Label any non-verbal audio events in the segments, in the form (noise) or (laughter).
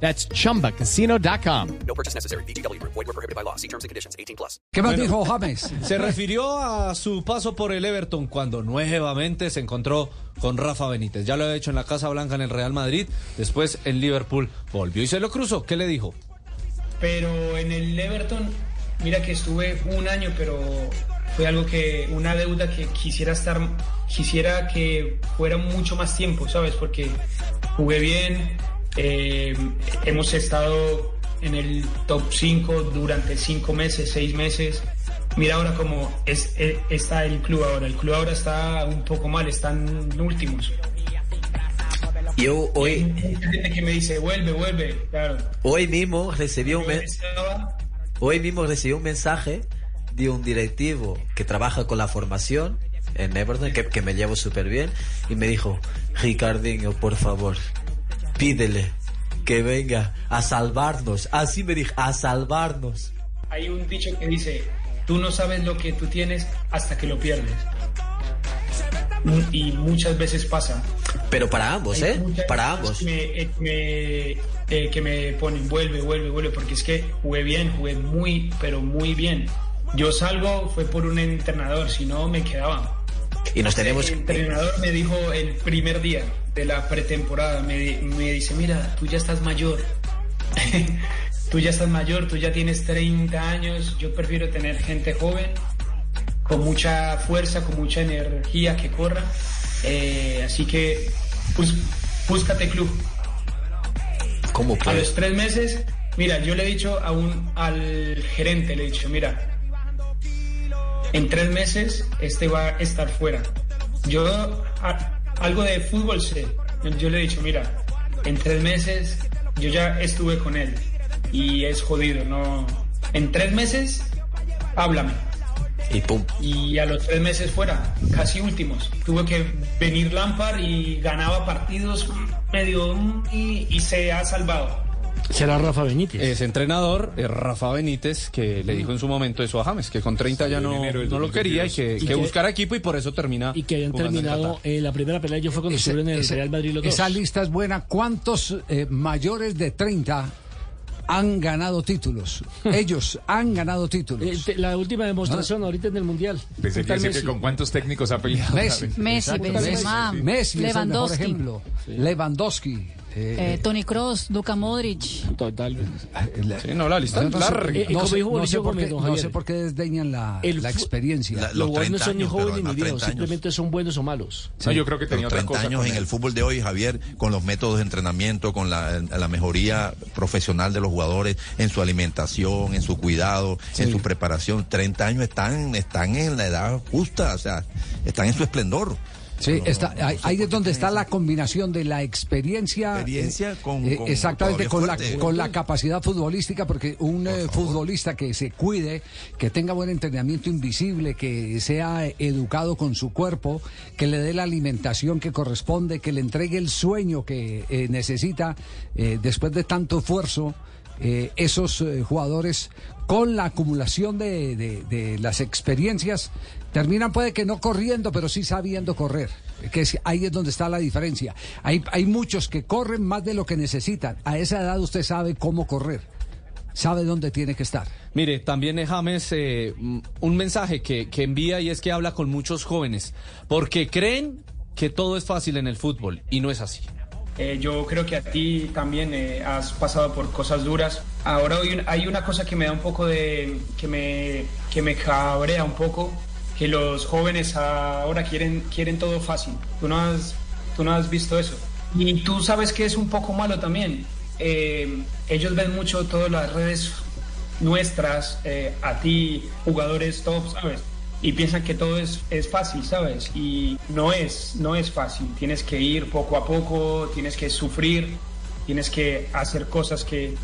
That's chumbacasino.com. No purchase necessary. BGW. Void were prohibited by law. See terms and conditions. 18 plus. ¿Qué más dijo James? Se refirió a su paso por el Everton cuando nuevamente se encontró con Rafa Benítez. Ya lo había hecho en la Casa Blanca en el Real Madrid, después en Liverpool volvió y se lo cruzó. ¿Qué le dijo? Pero en el Everton, mira que estuve un año, pero fue algo que, una deuda que quisiera estar, quisiera que fuera mucho más tiempo, ¿sabes? Porque jugué bien, eh, hemos estado en el top 5 durante 5 meses, 6 meses. Mira ahora cómo es, eh, está el club ahora. El club ahora está un poco mal, están últimos. Yo Hay hoy, mucha gente que me dice, vuelve, vuelve. Claro. hoy mismo recibí un, hoy mismo recibí un mensaje de un directivo que trabaja con la formación en Everton, que, que me llevo súper bien, y me dijo, Ricardinho, por favor, pídele que venga a salvarnos. Así me dijo, a salvarnos. Hay un dicho que dice, tú no sabes lo que tú tienes hasta que lo pierdes. Y muchas veces pasa. Pero para ambos, Hay ¿eh? Para ambos. Que me, eh, me- eh, que me ponen, vuelve, vuelve, vuelve, porque es que jugué bien, jugué muy, pero muy bien. Yo salgo, fue por un entrenador, si no me quedaba. Y nos tenemos... El entrenador me dijo el primer día de la pretemporada, me, me dice, mira, tú ya estás mayor. (laughs) tú ya estás mayor, tú ya tienes 30 años, yo prefiero tener gente joven, con mucha fuerza, con mucha energía que corra. Eh, así que bus- búscate club. ¿Cómo A los tres meses, mira, yo le he dicho a un, al gerente, le he dicho, mira, en tres meses este va a estar fuera. Yo a- algo de fútbol sé. Yo le he dicho, mira, en tres meses yo ya estuve con él y es jodido, no. En tres meses, háblame. Y pum. Y a los tres meses fuera, casi últimos. Tuvo que venir Lampard y ganaba partidos medio y, y se ha salvado. Será Rafa Benítez. Es entrenador, es Rafa Benítez, que le dijo en su momento eso a James, que con 30 ya no, no lo quería y que, Y que que- buscara equipo y por eso termina. y que en terminado eh, la primera pelea. Yo fue cuando Ese- estuvieron en el ese- Real Madrid los dos. Esa lista es buena. ¿Cuántos eh, mayores de 30 han ganado títulos? (laughs) Ellos han ganado Eh, títulos. te- la última demostración ahorita en el Mundial. Pensé ¿Qué que tal decía que Messi? con cuántos técnicos ha peleado. Messi. Messi, Exacto. Benzema, Messi es el mejor ejemplo. Lewandowski. Eh, eh, Tony Kroos, Luka Modric. Total. la- Sí, no, la lista no larga. Eh, no como sé- dijo no sé Mauricio por qué- no sé por qué desdeñan la, El la experiencia. La- Los Los buenos 30 son ni jóvenes ni viejos, 30 años. simplemente son buenos o malos. No, yo creo que tenía Pero otra 30 cosa. años en él. el fútbol de hoy, Javier, con los métodos de entrenamiento, con la, la mejoría profesional de los jugadores en su alimentación, en su cuidado, en su preparación. 30 años están, están en la edad justa, o sea, están en su esplendor. Sí, No, está, no, por es qué donde está la combinación de la experiencia. Experiencia con- con- exactamente, con la, con la capacidad futbolística, porque un eh, futbolista que se cuide, que tenga buen entrenamiento invisible, que sea educado con su cuerpo, que le dé la alimentación que corresponde, que le entregue el sueño que eh, necesita eh, después de tanto esfuerzo. Eh, esos eh, jugadores con la acumulación de, de- las experiencias terminan puede que no corriendo, pero sí sabiendo correr. Que es- ahí es donde está la diferencia. Hay, hay muchos que corren más de lo que necesitan. A esa edad usted sabe cómo correr, sabe dónde tiene que estar. Mire, también eh, James, mm, un mensaje que, que envía y es que habla con muchos jóvenes, porque creen que todo es fácil en el fútbol y no es así. Eh, yo creo que a ti también eh, has pasado por cosas duras. Ahora hay, un- hay una cosa que me da un poco de... que me, que me cabrea un poco, que los jóvenes ahora quieren, quieren todo fácil. Tú no, has, tú no has visto eso. Y tú sabes que es un poco malo también. Eh, ellos ven mucho todas las redes nuestras, a ti, jugadores top, ¿sabes? Y piensan que todo es, es fácil, ¿sabes? Y no es, no es fácil. Tienes que ir poco a poco, tienes que sufrir, tienes que hacer cosas que,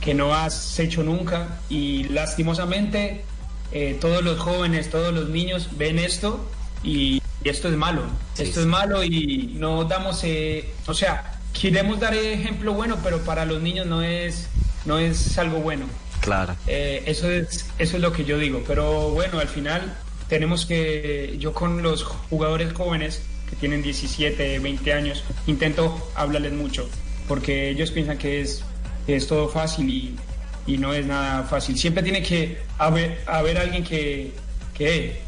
que no has hecho nunca y lastimosamente eh, todos los jóvenes, todos los niños ven esto y, y esto es malo. esto es malo y no damos, eh, o sea, queremos dar ejemplo bueno, pero para los niños no es, no es algo bueno. Claro. Eh, eso, es, eso es lo que yo digo. Pero bueno, al final tenemos que, yo con los jugadores jóvenes que tienen 17, 20 años, intento hablarles mucho, porque ellos piensan que es, que es todo fácil y, y no es nada fácil. Siempre tiene que haber, haber alguien que, que,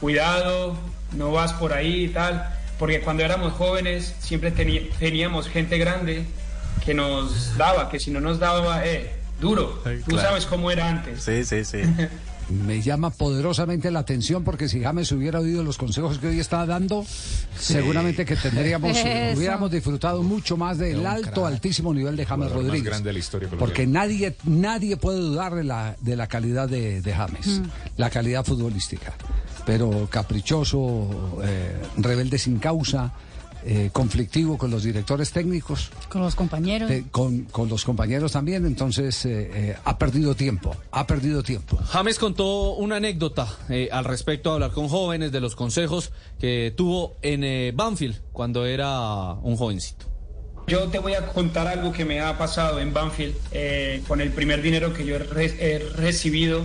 cuidado, no vas por ahí y tal, porque cuando éramos jóvenes siempre teníamos gente grande que nos daba, que si no nos daba, eh, duro. Tú claro. sabes cómo era antes. Sí, sí, sí. (laughs) Me llama poderosamente la atención porque si James hubiera oído los consejos que hoy está dando, seguramente que tendríamos, (laughs) Eso. hubiéramos disfrutado mucho más del alto, altísimo nivel de James Jugador más Rodríguez. grande de la historia colombiana. porque nadie, nadie puede dudar de la, de la calidad de, de James, la calidad futbolística. Pero caprichoso, eh, rebelde sin causa, eh, conflictivo con los directores técnicos. Con los compañeros. eh, con, con los compañeros también, entonces eh, eh, ha perdido tiempo, ha perdido tiempo. James contó una anécdota eh, al respecto de hablar con jóvenes, de los consejos que tuvo en eh, Banfield cuando era un jovencito. Yo te voy a contar algo que me ha pasado en Banfield eh, con el primer dinero que yo he, re- he recibido.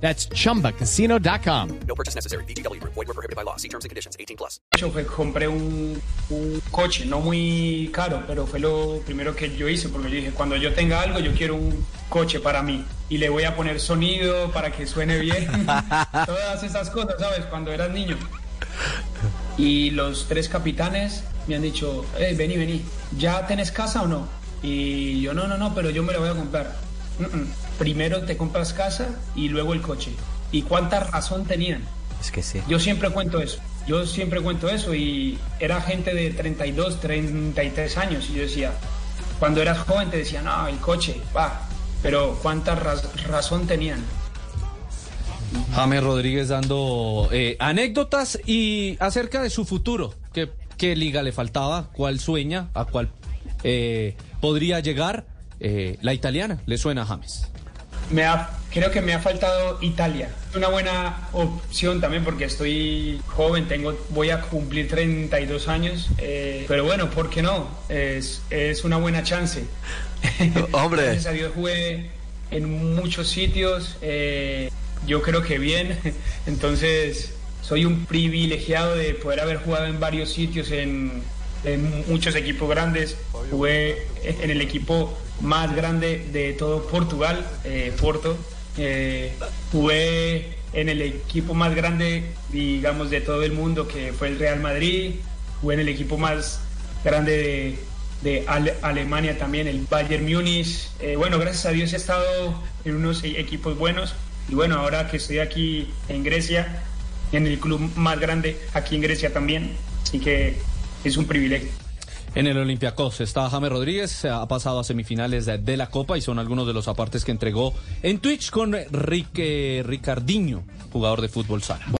That's chumbacasino.com. No purchase necessary. VGW Group. Void were prohibited by law. See terms and conditions. 18 plus. hecho fue compré un, un coche, no muy caro, pero fue lo primero que yo hice, porque yo dije, cuando yo tenga algo, yo quiero un coche para mí. Y le voy a poner sonido para que suene bien. (laughs) Todas esas cosas, ¿sabes? Cuando eras niño. Y los tres capitanes me han dicho, hey, vení, vení, ¿ya tenés casa o no? Y yo, no, no, no, pero yo me la voy a comprar. "Mm, mm. Primero te compras casa y luego el coche. ¿Y cuánta razón tenían? Es que sí. Yo siempre cuento eso. Yo siempre cuento eso y era gente de 32, 33 años y yo decía, cuando eras joven te decía, no, el coche, va, pero cuánta raz- razón tenían. James Rodríguez dando eh, anécdotas y acerca de su futuro. ¿Qué, qué liga le faltaba? ¿Cuál sueña? ¿A cuál eh, podría llegar? Eh, la italiana, ¿le suena a James? Me ha- creo que me ha faltado Italia. Una buena opción también porque estoy joven, tengo, voy a cumplir 32 años, eh, pero bueno, ¿por qué no? Es, es una buena chance. (laughs) Hombre. Gracias a Dios jugué en muchos sitios, eh, yo creo que bien, (laughs) entonces soy un privilegiado de poder haber jugado en varios sitios, en, muchos equipos grandes. Jugué en el equipo más grande de todo Portugal, eh, Porto. Eh, jugué en el equipo más grande, digamos, de todo el mundo, que fue el Real Madrid. Jugué en el equipo más grande de, de Ale- Alemania también, el Bayern Múnich. Eh, bueno, gracias a Dios he estado en unos e- equipos buenos. Y bueno, ahora que estoy aquí en Grecia, en el club más grande aquí en Grecia también. Así que es un privilegio. En el Olympiacos está James Rodríguez, se ha pasado a semifinales de, de la Copa y son algunos de los apartes que entregó en Twitch con Rick, eh, Ricardinho, jugador de fútbol sala.